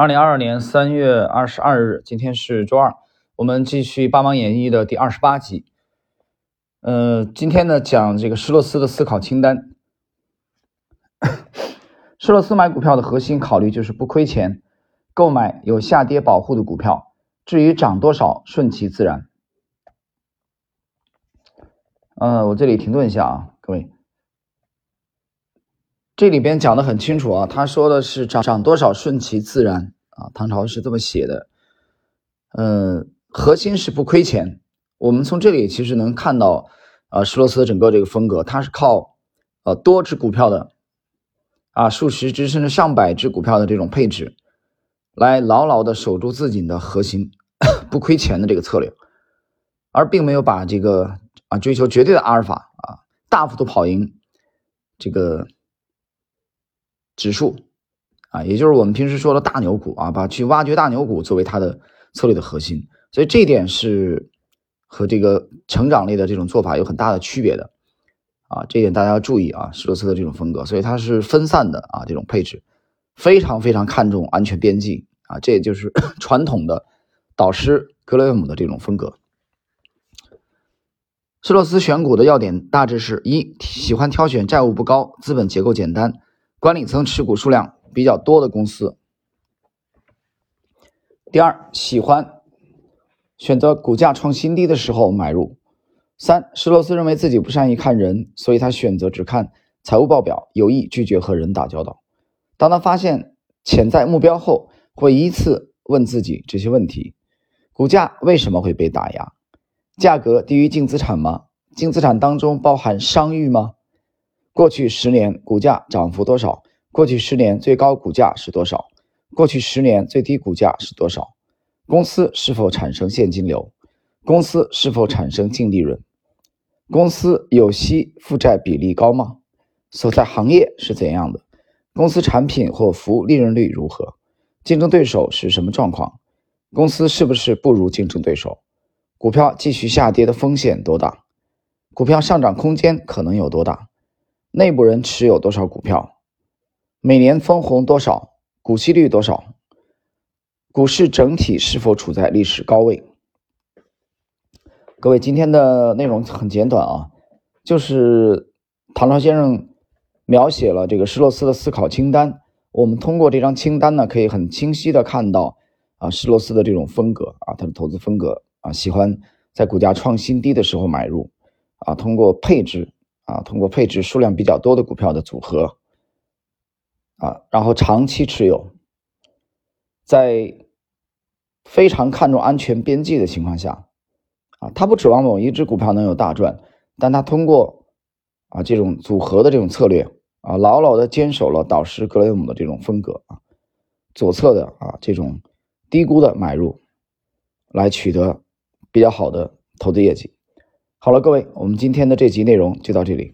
二零二二年三月二十二日，今天是周二，我们继续《八芒演义》的第二十八集。呃，今天呢讲这个施洛斯的思考清单。施洛斯买股票的核心考虑就是不亏钱，购买有下跌保护的股票，至于涨多少，顺其自然。呃，我这里停顿一下啊，各位。这里边讲的很清楚啊，他说的是涨涨多少顺其自然啊，唐朝是这么写的。嗯，核心是不亏钱。我们从这里其实能看到，啊，施罗斯的整个这个风格，他是靠呃多只股票的啊，数十只甚至上百只股票的这种配置，来牢牢的守住自己的核心，不亏钱的这个策略，而并没有把这个啊追求绝对的阿尔法啊，大幅度跑赢这个。指数啊，也就是我们平时说的大牛股啊，把去挖掘大牛股作为它的策略的核心，所以这一点是和这个成长类的这种做法有很大的区别的啊，这一点大家要注意啊，施罗斯的这种风格，所以它是分散的啊，这种配置非常非常看重安全边际啊，这也就是 传统的导师格雷厄姆的这种风格。施罗斯选股的要点大致是一，喜欢挑选债务不高、资本结构简单。管理层持股数量比较多的公司。第二，喜欢选择股价创新低的时候买入。三，施洛斯认为自己不善于看人，所以他选择只看财务报表，有意拒绝和人打交道。当他发现潜在目标后，会依次问自己这些问题：股价为什么会被打压？价格低于净资产吗？净资产当中包含商誉吗？过去十年股价涨幅多少？过去十年最高股价是多少？过去十年最低股价是多少？公司是否产生现金流？公司是否产生净利润？公司有息负债比例高吗？所在行业是怎样的？公司产品或服务利润率如何？竞争对手是什么状况？公司是不是不如竞争对手？股票继续下跌的风险多大？股票上涨空间可能有多大？内部人持有多少股票？每年分红多少？股息率多少？股市整体是否处在历史高位？各位，今天的内容很简短啊，就是唐朝先生描写了这个施洛斯的思考清单。我们通过这张清单呢，可以很清晰的看到啊，施洛斯的这种风格啊，他的投资风格啊，喜欢在股价创新低的时候买入啊，通过配置。啊，通过配置数量比较多的股票的组合，啊，然后长期持有，在非常看重安全边际的情况下，啊，他不指望某一只股票能有大赚，但他通过啊这种组合的这种策略，啊，牢牢的坚守了导师格雷厄姆的这种风格啊，左侧的啊这种低估的买入，来取得比较好的投资业绩。好了，各位，我们今天的这集内容就到这里。